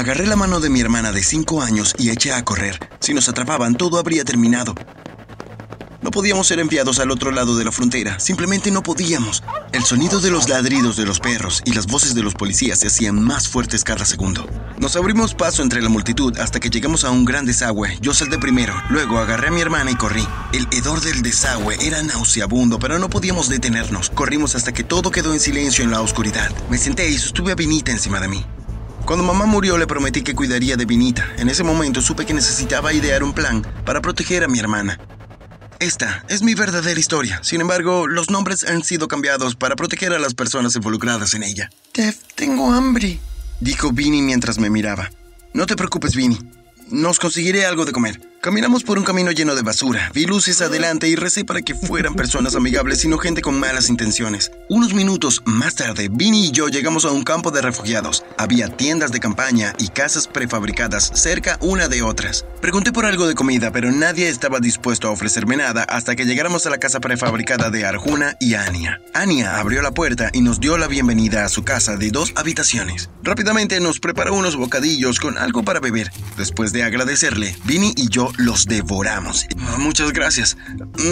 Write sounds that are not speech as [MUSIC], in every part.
Agarré la mano de mi hermana de 5 años y eché a correr. Si nos atrapaban, todo habría terminado. No podíamos ser enviados al otro lado de la frontera, simplemente no podíamos. El sonido de los ladridos de los perros y las voces de los policías se hacían más fuertes cada segundo. Nos abrimos paso entre la multitud hasta que llegamos a un gran desagüe. Yo salté primero, luego agarré a mi hermana y corrí. El hedor del desagüe era nauseabundo, pero no podíamos detenernos. Corrimos hasta que todo quedó en silencio en la oscuridad. Me senté y sostuve a Vinita encima de mí. Cuando mamá murió le prometí que cuidaría de Vinita. En ese momento supe que necesitaba idear un plan para proteger a mi hermana. Esta es mi verdadera historia. Sin embargo, los nombres han sido cambiados para proteger a las personas involucradas en ella. Dev, tengo hambre, dijo Vinny mientras me miraba. No te preocupes, Vinny. Nos conseguiré algo de comer. Caminamos por un camino lleno de basura, vi luces adelante y recé para que fueran personas amigables y no gente con malas intenciones. Unos minutos más tarde, Vinny y yo llegamos a un campo de refugiados. Había tiendas de campaña y casas prefabricadas cerca una de otras. Pregunté por algo de comida, pero nadie estaba dispuesto a ofrecerme nada hasta que llegáramos a la casa prefabricada de Arjuna y Ania. Ania abrió la puerta y nos dio la bienvenida a su casa de dos habitaciones. Rápidamente nos preparó unos bocadillos con algo para beber. Después de agradecerle, Vinny y yo los devoramos. Muchas gracias.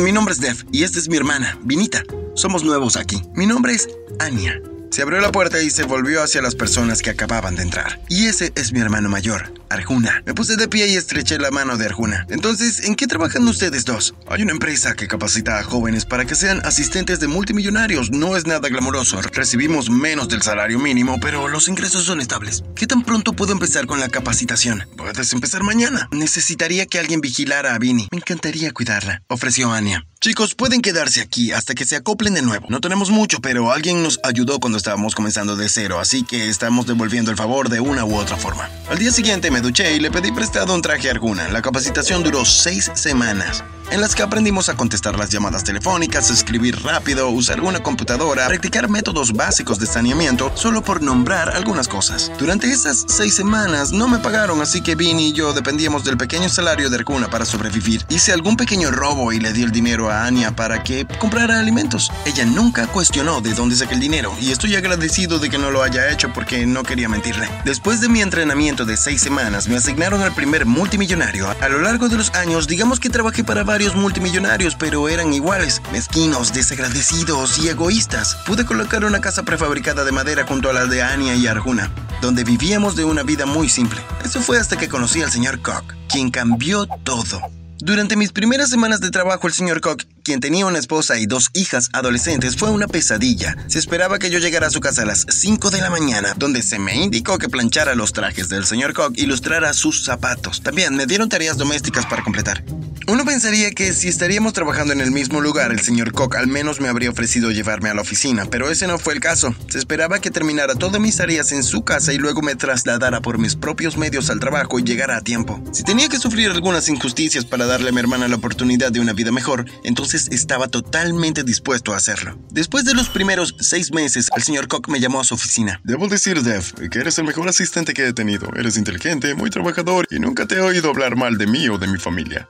Mi nombre es Dev y esta es mi hermana, Vinita. Somos nuevos aquí. Mi nombre es Anya. Se abrió la puerta y se volvió hacia las personas que acababan de entrar. Y ese es mi hermano mayor, Arjuna. Me puse de pie y estreché la mano de Arjuna. Entonces, ¿en qué trabajan ustedes dos? Hay una empresa que capacita a jóvenes para que sean asistentes de multimillonarios. No es nada glamoroso. Recibimos menos del salario mínimo, pero los ingresos son estables. ¿Qué tan pronto puedo empezar con la capacitación? Puedes empezar mañana. Necesitaría que alguien vigilara a Vini. Me encantaría cuidarla, ofreció Anya. Chicos, pueden quedarse aquí hasta que se acoplen de nuevo. No tenemos mucho, pero alguien nos ayudó cuando estábamos comenzando de cero, así que estamos devolviendo el favor de una u otra forma. Al día siguiente me duché y le pedí prestado un traje a Arjuna. La capacitación duró seis semanas en las que aprendimos a contestar las llamadas telefónicas, escribir rápido, usar una computadora, practicar métodos básicos de saneamiento, solo por nombrar algunas cosas. Durante esas seis semanas no me pagaron, así que Vinny y yo dependíamos del pequeño salario de Arjuna para sobrevivir. Hice algún pequeño robo y le di el dinero a Anya para que comprara alimentos. Ella nunca cuestionó de dónde saqué el dinero y estoy agradecido de que no lo haya hecho porque no quería mentirle. Después de mi entrenamiento de seis semanas, me asignaron al primer multimillonario. A lo largo de los años, digamos que trabajé para varios multimillonarios, pero eran iguales, mezquinos, desagradecidos y egoístas. Pude colocar una casa prefabricada de madera junto a la de Anya y Arjuna, donde vivíamos de una vida muy simple. Eso fue hasta que conocí al señor Koch, quien cambió todo. Durante mis primeras semanas de trabajo, el señor Koch quien tenía una esposa y dos hijas adolescentes, fue una pesadilla. Se esperaba que yo llegara a su casa a las 5 de la mañana, donde se me indicó que planchara los trajes del señor Koch y lustrara sus zapatos. También me dieron tareas domésticas para completar. Uno pensaría que si estaríamos trabajando en el mismo lugar, el señor Koch al menos me habría ofrecido llevarme a la oficina, pero ese no fue el caso. Se esperaba que terminara todas mis tareas en su casa y luego me trasladara por mis propios medios al trabajo y llegara a tiempo. Si tenía que sufrir algunas injusticias para darle a mi hermana la oportunidad de una vida mejor, entonces estaba totalmente dispuesto a hacerlo. Después de los primeros seis meses, el señor Koch me llamó a su oficina. Debo decir, Dev, que eres el mejor asistente que he tenido. Eres inteligente, muy trabajador y nunca te he oído hablar mal de mí o de mi familia.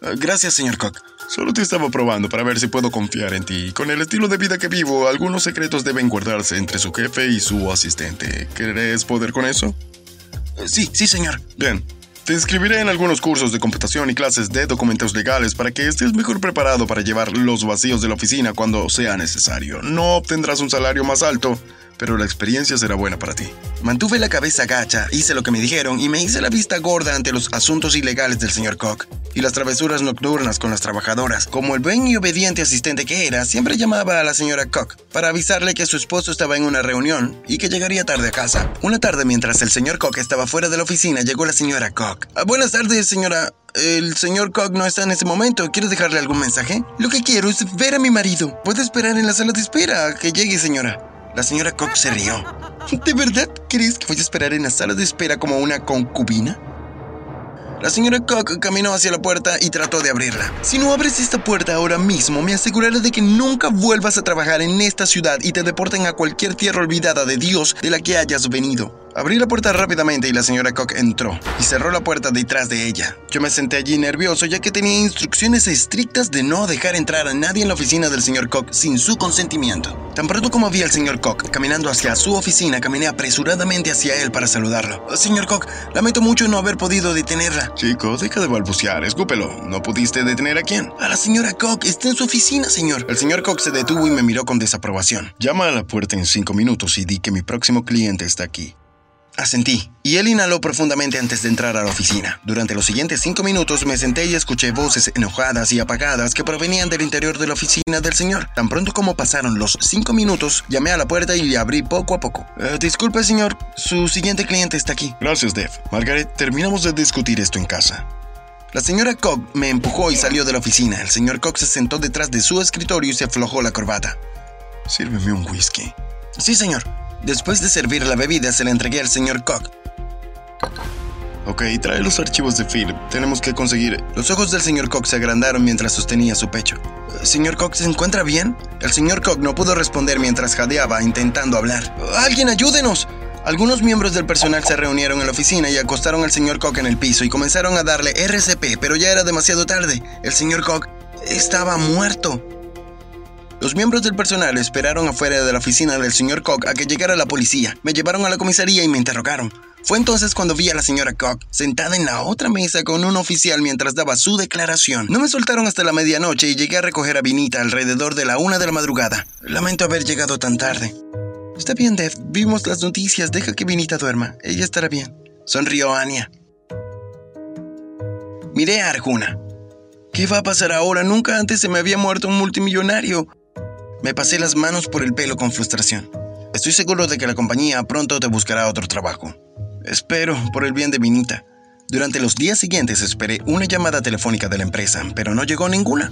Gracias, señor Koch. Solo te estaba probando para ver si puedo confiar en ti. Con el estilo de vida que vivo, algunos secretos deben guardarse entre su jefe y su asistente. ¿Querés poder con eso? Sí, sí, señor. Bien, te inscribiré en algunos cursos de computación y clases de documentos legales para que estés mejor preparado para llevar los vacíos de la oficina cuando sea necesario. No obtendrás un salario más alto, pero la experiencia será buena para ti. Mantuve la cabeza gacha, hice lo que me dijeron y me hice la vista gorda ante los asuntos ilegales del señor Koch y las travesuras nocturnas con las trabajadoras. Como el buen y obediente asistente que era, siempre llamaba a la señora Koch para avisarle que su esposo estaba en una reunión y que llegaría tarde a casa. Una tarde, mientras el señor Koch estaba fuera de la oficina, llegó la señora Koch. Ah, buenas tardes, señora. El señor Koch no está en ese momento. ¿Quiere dejarle algún mensaje? Lo que quiero es ver a mi marido. Puede esperar en la sala de espera a que llegue, señora. La señora Koch se rió. [LAUGHS] ¿De verdad crees que voy a esperar en la sala de espera como una concubina? La señora Koch caminó hacia la puerta y trató de abrirla. Si no abres esta puerta ahora mismo, me aseguraré de que nunca vuelvas a trabajar en esta ciudad y te deporten a cualquier tierra olvidada de Dios de la que hayas venido. Abrí la puerta rápidamente y la señora Cook entró y cerró la puerta detrás de ella. Yo me senté allí nervioso ya que tenía instrucciones estrictas de no dejar entrar a nadie en la oficina del señor Cook sin su consentimiento. Tan pronto como vi al señor Cook caminando hacia su oficina, caminé apresuradamente hacia él para saludarlo. Señor Cook, lamento mucho no haber podido detenerla. Chico, deja de balbucear, escúpelo. ¿No pudiste detener a quién? A la señora Cook, está en su oficina, señor. El señor Cook se detuvo y me miró con desaprobación. Llama a la puerta en cinco minutos y di que mi próximo cliente está aquí. Asentí, y él inhaló profundamente antes de entrar a la oficina. Durante los siguientes cinco minutos me senté y escuché voces enojadas y apagadas que provenían del interior de la oficina del señor. Tan pronto como pasaron los cinco minutos, llamé a la puerta y le abrí poco a poco. Eh, disculpe, señor, su siguiente cliente está aquí. Gracias, Dev. Margaret, terminamos de discutir esto en casa. La señora Cobb me empujó y salió de la oficina. El señor Cobb se sentó detrás de su escritorio y se aflojó la corbata. Sírveme un whisky. Sí, señor. Después de servir la bebida, se la entregué al señor Cock. Ok, trae los archivos de Philip. Tenemos que conseguir. Los ojos del señor Cock se agrandaron mientras sostenía su pecho. ¿Señor Cock se encuentra bien? El señor Cock no pudo responder mientras jadeaba, intentando hablar. ¡Alguien ayúdenos! Algunos miembros del personal se reunieron en la oficina y acostaron al señor Cock en el piso y comenzaron a darle RCP, pero ya era demasiado tarde. El señor Cock estaba muerto. Los miembros del personal esperaron afuera de la oficina del señor Cock a que llegara la policía. Me llevaron a la comisaría y me interrogaron. Fue entonces cuando vi a la señora Cock sentada en la otra mesa con un oficial mientras daba su declaración. No me soltaron hasta la medianoche y llegué a recoger a Vinita alrededor de la una de la madrugada. Lamento haber llegado tan tarde. Está bien, Dev. Vimos las noticias. Deja que Vinita duerma. Ella estará bien. Sonrió Anya. Miré a Arjuna. ¿Qué va a pasar ahora? Nunca antes se me había muerto un multimillonario. Me pasé las manos por el pelo con frustración. Estoy seguro de que la compañía pronto te buscará otro trabajo. Espero, por el bien de Minita. Durante los días siguientes esperé una llamada telefónica de la empresa, pero no llegó ninguna.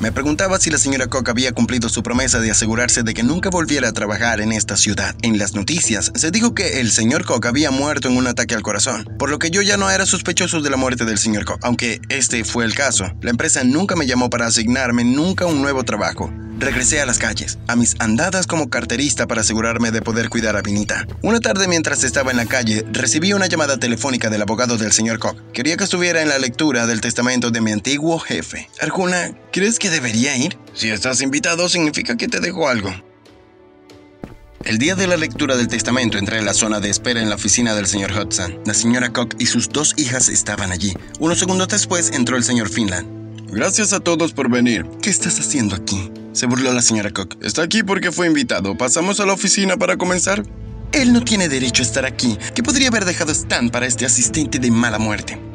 Me preguntaba si la señora Koch había cumplido su promesa de asegurarse de que nunca volviera a trabajar en esta ciudad. En las noticias se dijo que el señor Koch había muerto en un ataque al corazón, por lo que yo ya no era sospechoso de la muerte del señor Koch, aunque este fue el caso. La empresa nunca me llamó para asignarme nunca un nuevo trabajo. Regresé a las calles, a mis andadas como carterista para asegurarme de poder cuidar a Vinita. Una tarde mientras estaba en la calle, recibí una llamada telefónica del abogado del señor Koch. Quería que estuviera en la lectura del testamento de mi antiguo jefe. Arjuna, ¿crees que debería ir? Si estás invitado, significa que te dejo algo. El día de la lectura del testamento entré en la zona de espera en la oficina del señor Hudson. La señora Koch y sus dos hijas estaban allí. Unos segundos después entró el señor Finland. Gracias a todos por venir. ¿Qué estás haciendo aquí? Se burló la señora Cook. Está aquí porque fue invitado. ¿Pasamos a la oficina para comenzar? Él no tiene derecho a estar aquí. ¿Qué podría haber dejado Stan para este asistente de mala muerte?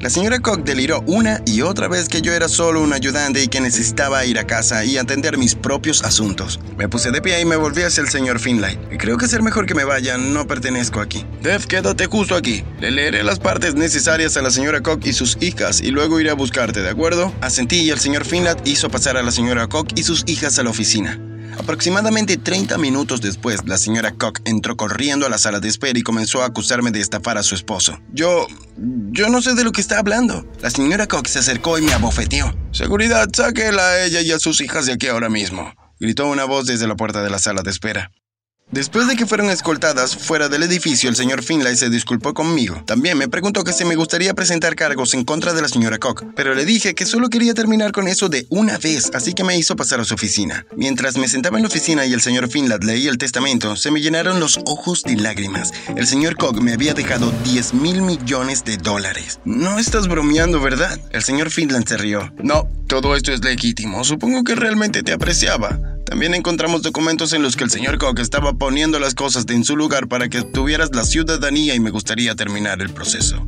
La señora Cook deliró una y otra vez que yo era solo un ayudante y que necesitaba ir a casa y atender mis propios asuntos. Me puse de pie y me volví hacia el señor Finlay. Creo que ser mejor que me vaya, no pertenezco aquí. Dev, quédate justo aquí. Le leeré las partes necesarias a la señora Cook y sus hijas y luego iré a buscarte, ¿de acuerdo? Asentí y el señor Finlay hizo pasar a la señora Cook y sus hijas a la oficina. Aproximadamente 30 minutos después, la señora Cock entró corriendo a la sala de espera y comenzó a acusarme de estafar a su esposo. Yo... yo no sé de lo que está hablando. La señora Cock se acercó y me abofeteó. Seguridad, sáquela a ella y a sus hijas de aquí ahora mismo, gritó una voz desde la puerta de la sala de espera. Después de que fueron escoltadas fuera del edificio, el señor Finlay se disculpó conmigo. También me preguntó que si me gustaría presentar cargos en contra de la señora Koch, pero le dije que solo quería terminar con eso de una vez, así que me hizo pasar a su oficina. Mientras me sentaba en la oficina y el señor Finlay leía el testamento, se me llenaron los ojos de lágrimas. El señor Koch me había dejado 10 mil millones de dólares. No estás bromeando, ¿verdad? El señor Finlay se rió. No, todo esto es legítimo. Supongo que realmente te apreciaba. También encontramos documentos en los que el señor Koch estaba poniendo las cosas en su lugar para que tuvieras la ciudadanía y me gustaría terminar el proceso.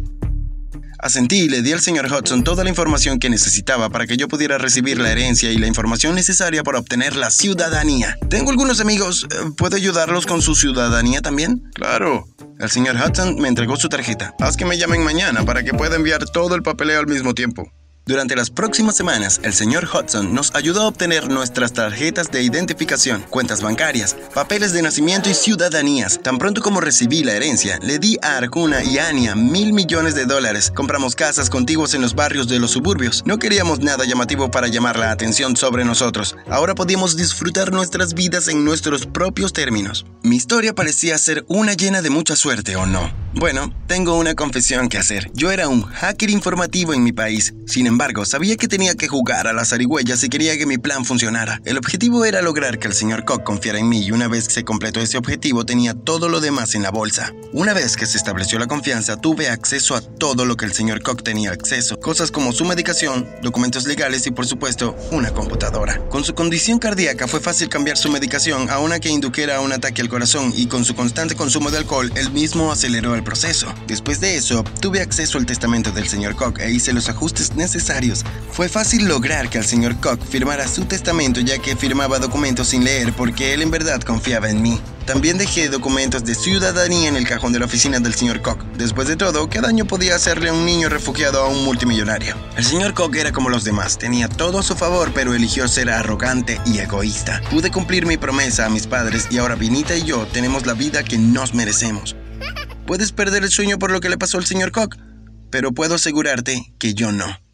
Asentí y le di al señor Hudson toda la información que necesitaba para que yo pudiera recibir la herencia y la información necesaria para obtener la ciudadanía. Tengo algunos amigos. Eh, ¿Puedo ayudarlos con su ciudadanía también? Claro. El señor Hudson me entregó su tarjeta. Haz que me llamen mañana para que pueda enviar todo el papeleo al mismo tiempo. Durante las próximas semanas, el señor Hudson nos ayudó a obtener nuestras tarjetas de identificación, cuentas bancarias, papeles de nacimiento y ciudadanías. Tan pronto como recibí la herencia, le di a Arjuna y Anya mil millones de dólares. Compramos casas contiguas en los barrios de los suburbios. No queríamos nada llamativo para llamar la atención sobre nosotros. Ahora podíamos disfrutar nuestras vidas en nuestros propios términos. Mi historia parecía ser una llena de mucha suerte, ¿o no? Bueno, tengo una confesión que hacer. Yo era un hacker informativo en mi país. Sin embargo, sabía que tenía que jugar a las zarigüeyas si quería que mi plan funcionara. El objetivo era lograr que el señor Koch confiara en mí y una vez que se completó ese objetivo tenía todo lo demás en la bolsa. Una vez que se estableció la confianza, tuve acceso a todo lo que el señor Koch tenía acceso. Cosas como su medicación, documentos legales y por supuesto una computadora. Con su condición cardíaca fue fácil cambiar su medicación a una que indujera un ataque al corazón y con su constante consumo de alcohol, él mismo aceleró el proceso. Después de eso, tuve acceso al testamento del señor Koch e hice los ajustes necesarios. Fue fácil lograr que el señor Koch firmara su testamento ya que firmaba documentos sin leer porque él en verdad confiaba en mí. También dejé documentos de ciudadanía en el cajón de la oficina del señor Koch. Después de todo, ¿qué daño podía hacerle un niño refugiado a un multimillonario? El señor Koch era como los demás, tenía todo a su favor, pero eligió ser arrogante y egoísta. Pude cumplir mi promesa a mis padres y ahora Vinita y yo tenemos la vida que nos merecemos. Puedes perder el sueño por lo que le pasó al señor Koch, pero puedo asegurarte que yo no.